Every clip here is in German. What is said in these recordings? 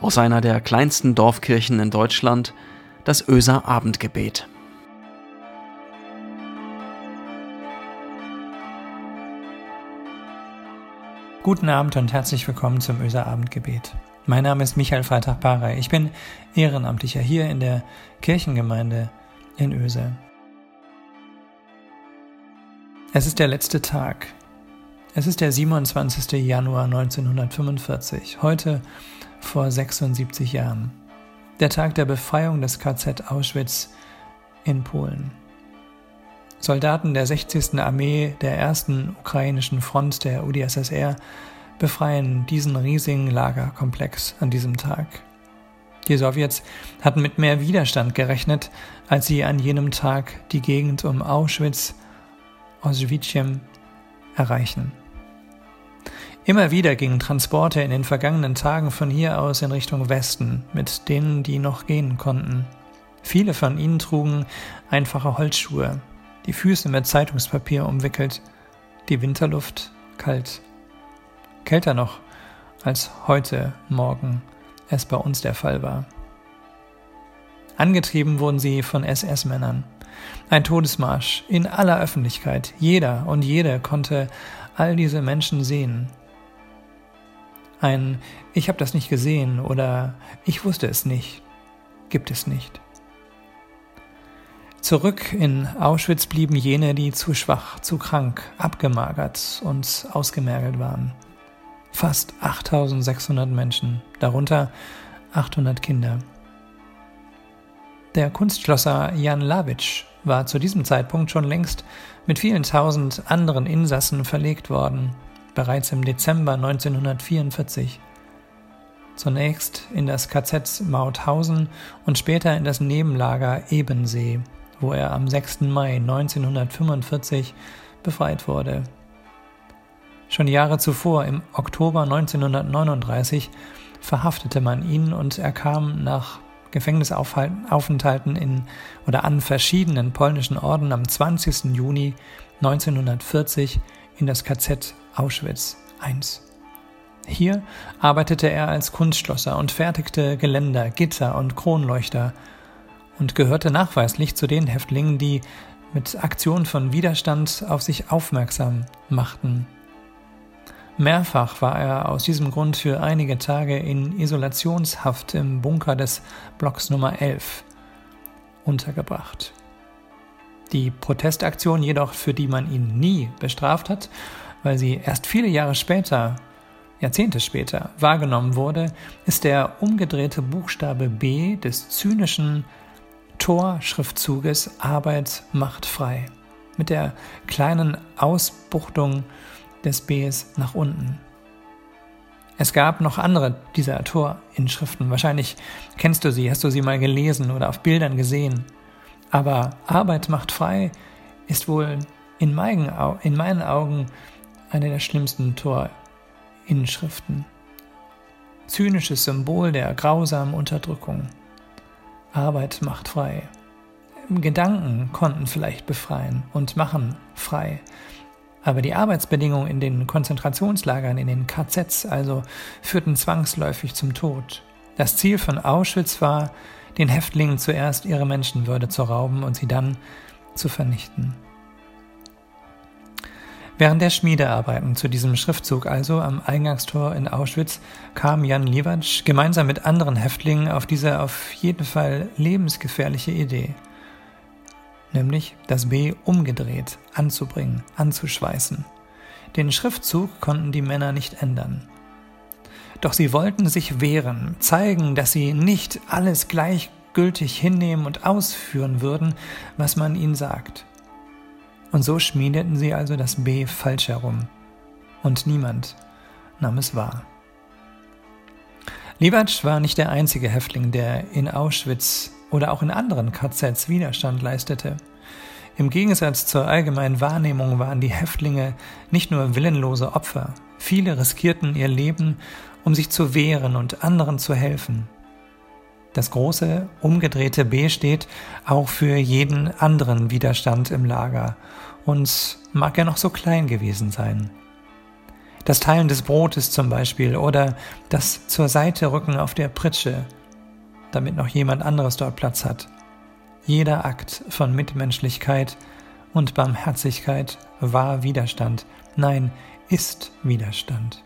aus einer der kleinsten Dorfkirchen in Deutschland, das Öser Abendgebet. Guten Abend und herzlich willkommen zum Öser Abendgebet. Mein Name ist Michael Freitag-Barey. Ich bin Ehrenamtlicher hier in der Kirchengemeinde in Öse. Es ist der letzte Tag. Es ist der 27. Januar 1945. Heute vor 76 Jahren. Der Tag der Befreiung des KZ Auschwitz in Polen. Soldaten der 60. Armee der ersten ukrainischen Front der UdSSR befreien diesen riesigen Lagerkomplex an diesem Tag. Die Sowjets hatten mit mehr Widerstand gerechnet, als sie an jenem Tag die Gegend um Auschwitz, Oswiecim erreichen. Immer wieder gingen Transporte in den vergangenen Tagen von hier aus in Richtung Westen mit denen, die noch gehen konnten. Viele von ihnen trugen einfache Holzschuhe, die Füße mit Zeitungspapier umwickelt, die Winterluft kalt. Kälter noch als heute Morgen es bei uns der Fall war. Angetrieben wurden sie von SS-Männern. Ein Todesmarsch in aller Öffentlichkeit. Jeder und jede konnte all diese Menschen sehen, ein Ich habe das nicht gesehen oder Ich wusste es nicht gibt es nicht. Zurück in Auschwitz blieben jene, die zu schwach, zu krank, abgemagert und ausgemergelt waren. Fast 8600 Menschen, darunter 800 Kinder. Der Kunstschlosser Jan Lawitsch war zu diesem Zeitpunkt schon längst mit vielen tausend anderen Insassen verlegt worden bereits im Dezember 1944. Zunächst in das KZ Mauthausen und später in das Nebenlager Ebensee, wo er am 6. Mai 1945 befreit wurde. Schon Jahre zuvor, im Oktober 1939, verhaftete man ihn und er kam nach Gefängnisaufenthalten in oder an verschiedenen polnischen Orden am 20. Juni 1940 in das KZ Auschwitz I. Hier arbeitete er als Kunstschlosser und fertigte Geländer, Gitter und Kronleuchter und gehörte nachweislich zu den Häftlingen, die mit Aktionen von Widerstand auf sich aufmerksam machten. Mehrfach war er aus diesem Grund für einige Tage in Isolationshaft im Bunker des Blocks Nummer 11 untergebracht. Die Protestaktion jedoch, für die man ihn nie bestraft hat, weil sie erst viele Jahre später, Jahrzehnte später, wahrgenommen wurde, ist der umgedrehte Buchstabe B des zynischen Torschriftzuges Arbeit macht frei, mit der kleinen Ausbuchtung des Bs nach unten. Es gab noch andere dieser Torinschriften. Wahrscheinlich kennst du sie, hast du sie mal gelesen oder auf Bildern gesehen. Aber Arbeit macht frei ist wohl in meinen, in meinen Augen eine der schlimmsten Torinschriften. Zynisches Symbol der grausamen Unterdrückung. Arbeit macht frei. Gedanken konnten vielleicht befreien und machen frei. Aber die Arbeitsbedingungen in den Konzentrationslagern, in den KZs also, führten zwangsläufig zum Tod. Das Ziel von Auschwitz war, den Häftlingen zuerst ihre Menschenwürde zu rauben und sie dann zu vernichten. Während der Schmiedearbeiten zu diesem Schriftzug also am Eingangstor in Auschwitz kam Jan Liewatsch gemeinsam mit anderen Häftlingen auf diese auf jeden Fall lebensgefährliche Idee, nämlich das B umgedreht anzubringen, anzuschweißen. Den Schriftzug konnten die Männer nicht ändern. Doch sie wollten sich wehren, zeigen, dass sie nicht alles gleichgültig hinnehmen und ausführen würden, was man ihnen sagt. Und so schmiedeten sie also das B falsch herum. Und niemand nahm es wahr. Libatsch war nicht der einzige Häftling, der in Auschwitz oder auch in anderen KZs Widerstand leistete. Im Gegensatz zur allgemeinen Wahrnehmung waren die Häftlinge nicht nur willenlose Opfer, viele riskierten ihr Leben, um sich zu wehren und anderen zu helfen. Das große umgedrehte B steht auch für jeden anderen Widerstand im Lager und mag er noch so klein gewesen sein. Das Teilen des Brotes zum Beispiel oder das zur Seite rücken auf der Pritsche, damit noch jemand anderes dort Platz hat. Jeder Akt von Mitmenschlichkeit und Barmherzigkeit war Widerstand. Nein, ist Widerstand.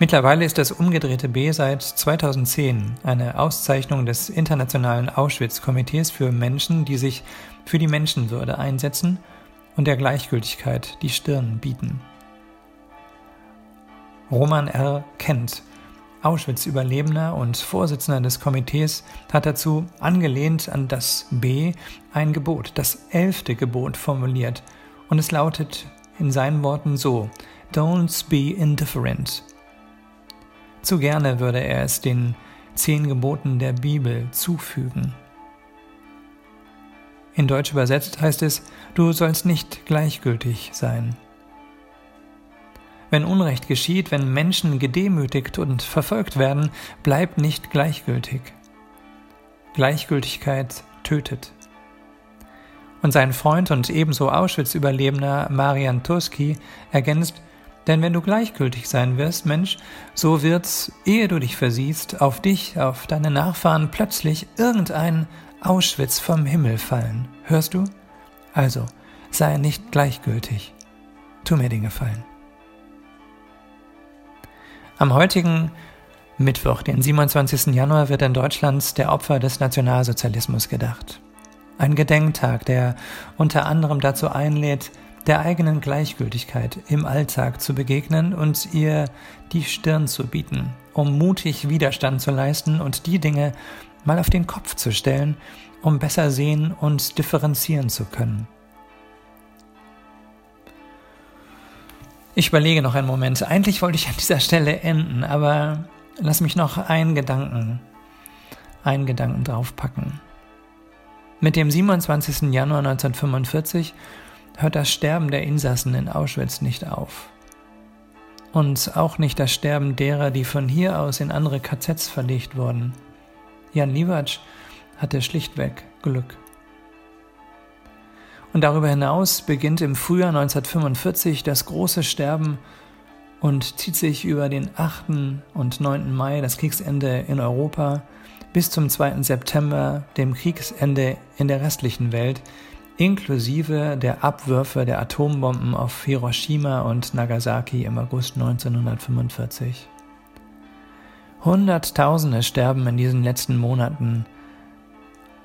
Mittlerweile ist das umgedrehte B seit 2010 eine Auszeichnung des Internationalen Auschwitz-Komitees für Menschen, die sich für die Menschenwürde einsetzen und der Gleichgültigkeit die Stirn bieten. Roman R. Kent, Auschwitz-Überlebender und Vorsitzender des Komitees, hat dazu, angelehnt an das B, ein Gebot, das elfte Gebot formuliert, und es lautet in seinen Worten so: Don't be indifferent. Zu gerne würde er es den zehn Geboten der Bibel zufügen. In Deutsch übersetzt heißt es, du sollst nicht gleichgültig sein. Wenn Unrecht geschieht, wenn Menschen gedemütigt und verfolgt werden, bleib nicht gleichgültig. Gleichgültigkeit tötet. Und sein Freund und ebenso Auschwitz-Überlebender Marian Turski ergänzt, denn wenn du gleichgültig sein wirst, Mensch, so wird's, ehe du dich versiehst, auf dich, auf deine Nachfahren plötzlich irgendein Auschwitz vom Himmel fallen. Hörst du? Also, sei nicht gleichgültig. Tu mir den Gefallen. Am heutigen Mittwoch, den 27. Januar, wird in Deutschland der Opfer des Nationalsozialismus gedacht. Ein Gedenktag, der unter anderem dazu einlädt, der eigenen Gleichgültigkeit im Alltag zu begegnen und ihr die Stirn zu bieten, um mutig Widerstand zu leisten und die Dinge mal auf den Kopf zu stellen, um besser sehen und differenzieren zu können. Ich überlege noch einen Moment. Eigentlich wollte ich an dieser Stelle enden, aber lass mich noch einen Gedanken, einen Gedanken draufpacken. Mit dem 27. Januar 1945 hört das Sterben der Insassen in Auschwitz nicht auf. Und auch nicht das Sterben derer, die von hier aus in andere KZs verlegt wurden. Jan Liwatsch hatte schlichtweg Glück. Und darüber hinaus beginnt im Frühjahr 1945 das große Sterben und zieht sich über den 8. und 9. Mai, das Kriegsende in Europa, bis zum 2. September, dem Kriegsende in der restlichen Welt, inklusive der Abwürfe der Atombomben auf Hiroshima und Nagasaki im August 1945. Hunderttausende sterben in diesen letzten Monaten,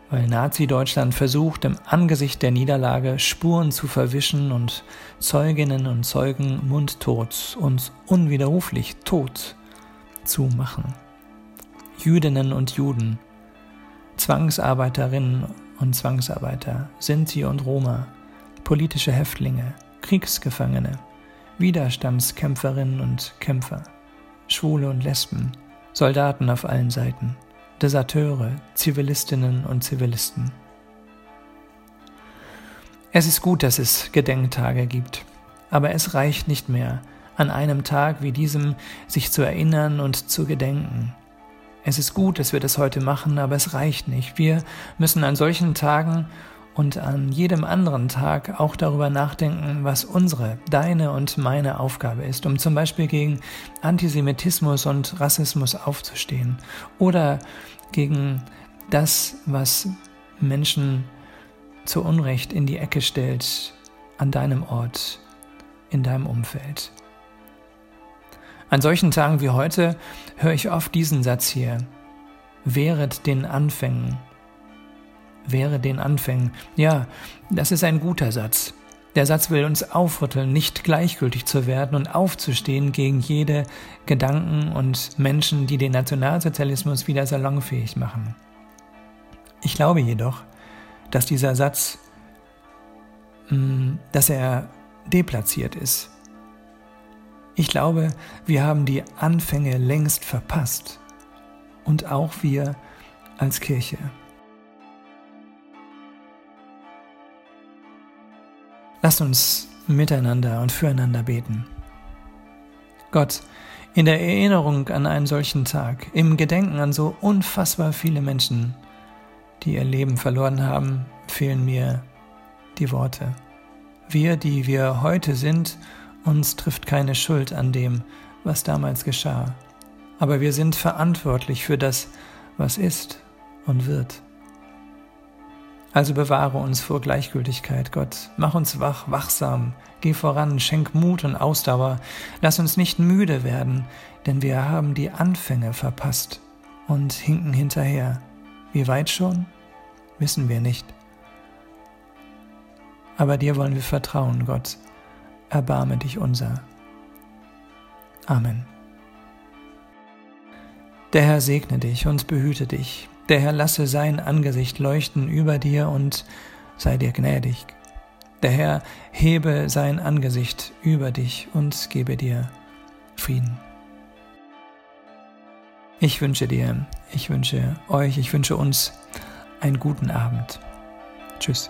weil Nazi-Deutschland versucht, im Angesicht der Niederlage Spuren zu verwischen und Zeuginnen und Zeugen mundtot und unwiderruflich tot zu machen. Jüdinnen und Juden, Zwangsarbeiterinnen und Zwangsarbeiter, Sinti und Roma, politische Häftlinge, Kriegsgefangene, Widerstandskämpferinnen und Kämpfer, Schwule und Lesben, Soldaten auf allen Seiten, Deserteure, Zivilistinnen und Zivilisten. Es ist gut, dass es Gedenktage gibt, aber es reicht nicht mehr, an einem Tag wie diesem sich zu erinnern und zu gedenken. Es ist gut, dass wir das heute machen, aber es reicht nicht. Wir müssen an solchen Tagen und an jedem anderen Tag auch darüber nachdenken, was unsere, deine und meine Aufgabe ist, um zum Beispiel gegen Antisemitismus und Rassismus aufzustehen oder gegen das, was Menschen zu Unrecht in die Ecke stellt an deinem Ort, in deinem Umfeld. An solchen Tagen wie heute höre ich oft diesen Satz hier. Wehret den Anfängen. Wehre den Anfängen. Ja, das ist ein guter Satz. Der Satz will uns aufrütteln, nicht gleichgültig zu werden und aufzustehen gegen jede Gedanken und Menschen, die den Nationalsozialismus wieder salonfähig machen. Ich glaube jedoch, dass dieser Satz, mm, dass er deplatziert ist. Ich glaube, wir haben die Anfänge längst verpasst. Und auch wir als Kirche. Lasst uns miteinander und füreinander beten. Gott, in der Erinnerung an einen solchen Tag, im Gedenken an so unfassbar viele Menschen, die ihr Leben verloren haben, fehlen mir die Worte. Wir, die wir heute sind Uns trifft keine Schuld an dem, was damals geschah. Aber wir sind verantwortlich für das, was ist und wird. Also bewahre uns vor Gleichgültigkeit, Gott. Mach uns wach, wachsam. Geh voran, schenk Mut und Ausdauer. Lass uns nicht müde werden, denn wir haben die Anfänge verpasst und hinken hinterher. Wie weit schon? Wissen wir nicht. Aber dir wollen wir vertrauen, Gott. Erbarme dich unser. Amen. Der Herr segne dich und behüte dich. Der Herr lasse sein Angesicht leuchten über dir und sei dir gnädig. Der Herr hebe sein Angesicht über dich und gebe dir Frieden. Ich wünsche dir, ich wünsche euch, ich wünsche uns einen guten Abend. Tschüss.